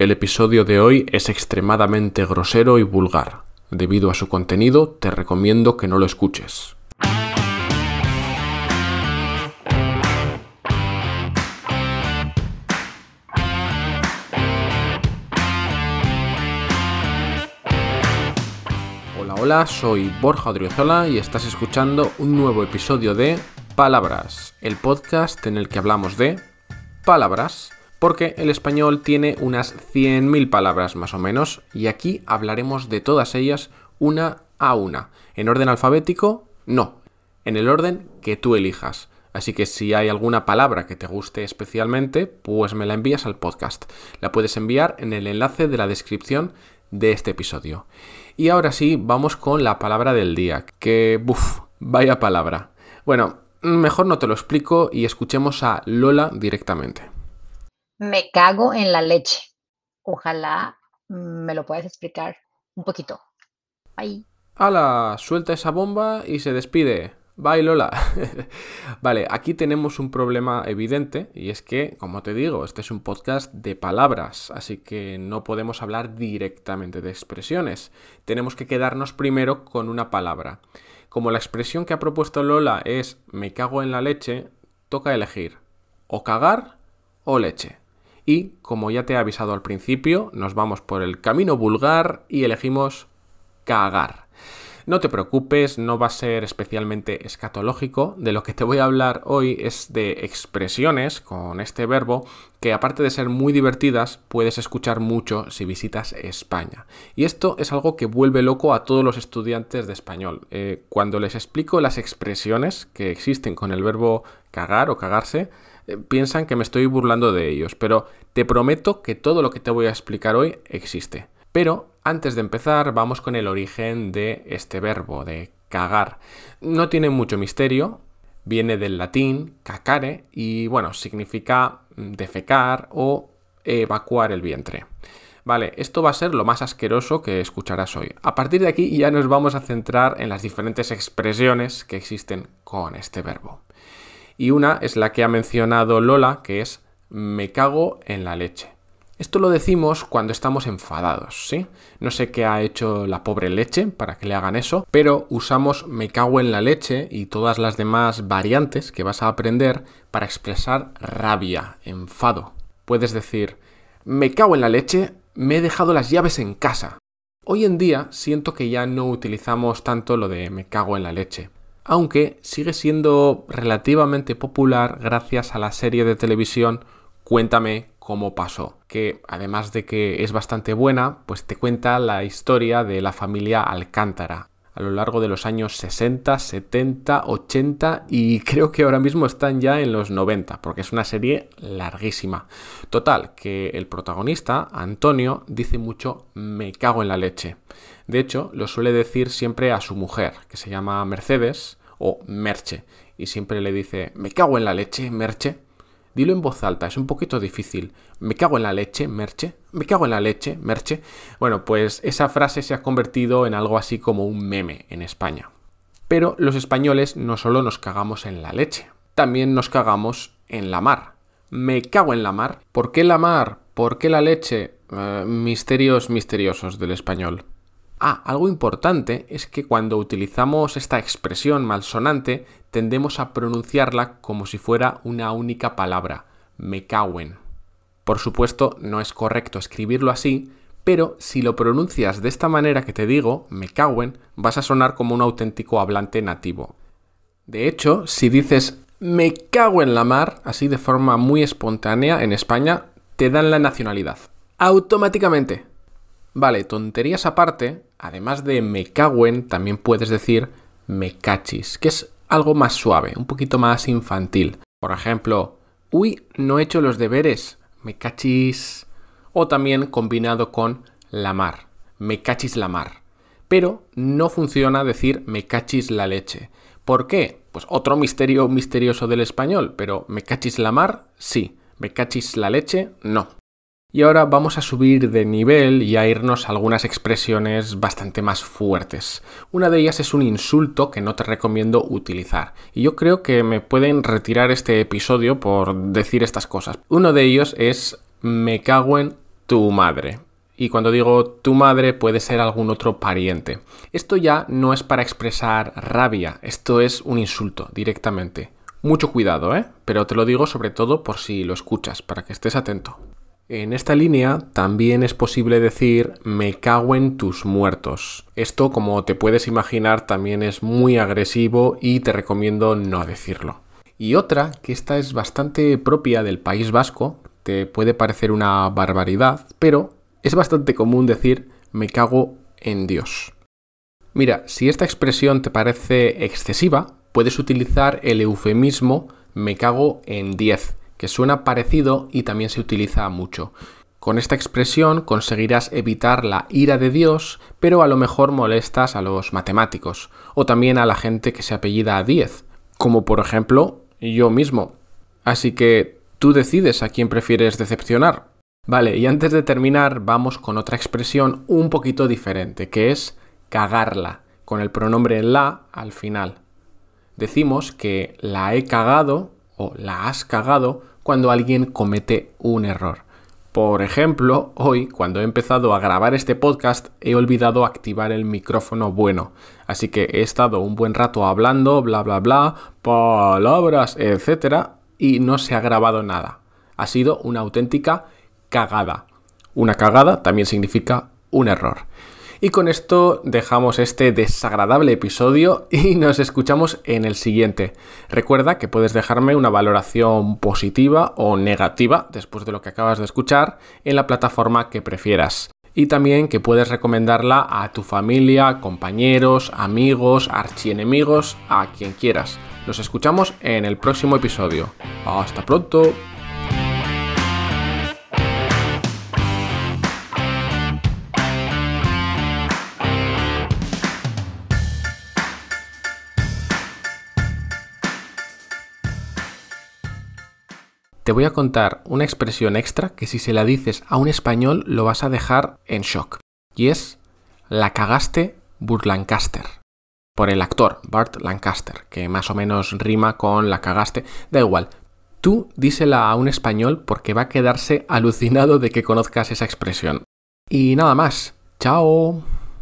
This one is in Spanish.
El episodio de hoy es extremadamente grosero y vulgar. Debido a su contenido, te recomiendo que no lo escuches. Hola, hola, soy Borja Odriozola y estás escuchando un nuevo episodio de Palabras, el podcast en el que hablamos de palabras, porque el español tiene unas 100.000 palabras más o menos y aquí hablaremos de todas ellas una a una. ¿En orden alfabético? No, en el orden que tú elijas. Así que si hay alguna palabra que te guste especialmente, pues me la envías al podcast. La puedes enviar en el enlace de la descripción de este episodio. Y ahora sí, vamos con la palabra del día, que, buf, vaya palabra. Bueno, mejor no te lo explico y escuchemos a Lola directamente. Me cago en la leche. Ojalá me lo puedas explicar un poquito. Bye. ¡Hala! Suelta esa bomba y se despide. Bye Lola. vale, aquí tenemos un problema evidente y es que, como te digo, este es un podcast de palabras, así que no podemos hablar directamente de expresiones. Tenemos que quedarnos primero con una palabra. Como la expresión que ha propuesto Lola es me cago en la leche, toca elegir o cagar o leche. Y, como ya te he avisado al principio, nos vamos por el camino vulgar y elegimos cagar. No te preocupes, no va a ser especialmente escatológico. De lo que te voy a hablar hoy es de expresiones con este verbo que aparte de ser muy divertidas, puedes escuchar mucho si visitas España. Y esto es algo que vuelve loco a todos los estudiantes de español. Eh, cuando les explico las expresiones que existen con el verbo cagar o cagarse, eh, piensan que me estoy burlando de ellos, pero te prometo que todo lo que te voy a explicar hoy existe. Pero antes de empezar, vamos con el origen de este verbo, de cagar. No tiene mucho misterio, viene del latín cacare y bueno, significa defecar o evacuar el vientre. Vale, esto va a ser lo más asqueroso que escucharás hoy. A partir de aquí ya nos vamos a centrar en las diferentes expresiones que existen con este verbo. Y una es la que ha mencionado Lola, que es me cago en la leche. Esto lo decimos cuando estamos enfadados, ¿sí? No sé qué ha hecho la pobre leche para que le hagan eso, pero usamos me cago en la leche y todas las demás variantes que vas a aprender para expresar rabia, enfado. Puedes decir, me cago en la leche, me he dejado las llaves en casa. Hoy en día siento que ya no utilizamos tanto lo de me cago en la leche, aunque sigue siendo relativamente popular gracias a la serie de televisión Cuéntame cómo pasó, que además de que es bastante buena, pues te cuenta la historia de la familia Alcántara a lo largo de los años 60, 70, 80 y creo que ahora mismo están ya en los 90, porque es una serie larguísima. Total, que el protagonista, Antonio, dice mucho me cago en la leche. De hecho, lo suele decir siempre a su mujer, que se llama Mercedes o Merche, y siempre le dice me cago en la leche, Merche. Dilo en voz alta, es un poquito difícil. Me cago en la leche, Merche. Me cago en la leche, Merche. Bueno, pues esa frase se ha convertido en algo así como un meme en España. Pero los españoles no solo nos cagamos en la leche, también nos cagamos en la mar. Me cago en la mar. ¿Por qué la mar? ¿Por qué la leche? Eh, misterios misteriosos del español. Ah, algo importante es que cuando utilizamos esta expresión malsonante tendemos a pronunciarla como si fuera una única palabra, me caguen. Por supuesto, no es correcto escribirlo así, pero si lo pronuncias de esta manera que te digo, me caguen, vas a sonar como un auténtico hablante nativo. De hecho, si dices me cago en la mar, así de forma muy espontánea en España, te dan la nacionalidad. Automáticamente. Vale, tonterías aparte, además de me caguen, también puedes decir me cachis, que es algo más suave, un poquito más infantil. Por ejemplo, uy, no he hecho los deberes, me cachis. O también combinado con la mar, me cachis la mar. Pero no funciona decir me cachis la leche. ¿Por qué? Pues otro misterio misterioso del español, pero me cachis la mar, sí. Me cachis la leche, no. Y ahora vamos a subir de nivel y a irnos a algunas expresiones bastante más fuertes. Una de ellas es un insulto que no te recomiendo utilizar. Y yo creo que me pueden retirar este episodio por decir estas cosas. Uno de ellos es me cago en tu madre. Y cuando digo tu madre puede ser algún otro pariente. Esto ya no es para expresar rabia, esto es un insulto directamente. Mucho cuidado, ¿eh? Pero te lo digo sobre todo por si lo escuchas, para que estés atento. En esta línea también es posible decir me cago en tus muertos. Esto, como te puedes imaginar, también es muy agresivo y te recomiendo no decirlo. Y otra, que esta es bastante propia del País Vasco, te puede parecer una barbaridad, pero es bastante común decir me cago en Dios. Mira, si esta expresión te parece excesiva, puedes utilizar el eufemismo me cago en 10, que suena parecido y también se utiliza mucho. Con esta expresión conseguirás evitar la ira de Dios, pero a lo mejor molestas a los matemáticos o también a la gente que se apellida a 10, como por ejemplo yo mismo. Así que tú decides a quién prefieres decepcionar. Vale, y antes de terminar vamos con otra expresión un poquito diferente, que es cagarla, con el pronombre la al final. Decimos que la he cagado o la has cagado cuando alguien comete un error. Por ejemplo, hoy, cuando he empezado a grabar este podcast, he olvidado activar el micrófono bueno. Así que he estado un buen rato hablando, bla, bla, bla, palabras, etc. Y no se ha grabado nada. Ha sido una auténtica cagada. Una cagada también significa un error. Y con esto dejamos este desagradable episodio y nos escuchamos en el siguiente. Recuerda que puedes dejarme una valoración positiva o negativa después de lo que acabas de escuchar en la plataforma que prefieras. Y también que puedes recomendarla a tu familia, compañeros, amigos, archienemigos, a quien quieras. Nos escuchamos en el próximo episodio. Hasta pronto. Te voy a contar una expresión extra que si se la dices a un español lo vas a dejar en shock. Y es la cagaste Burt Lancaster. Por el actor Bart Lancaster, que más o menos rima con la cagaste. Da igual. Tú dísela a un español porque va a quedarse alucinado de que conozcas esa expresión. Y nada más. Chao.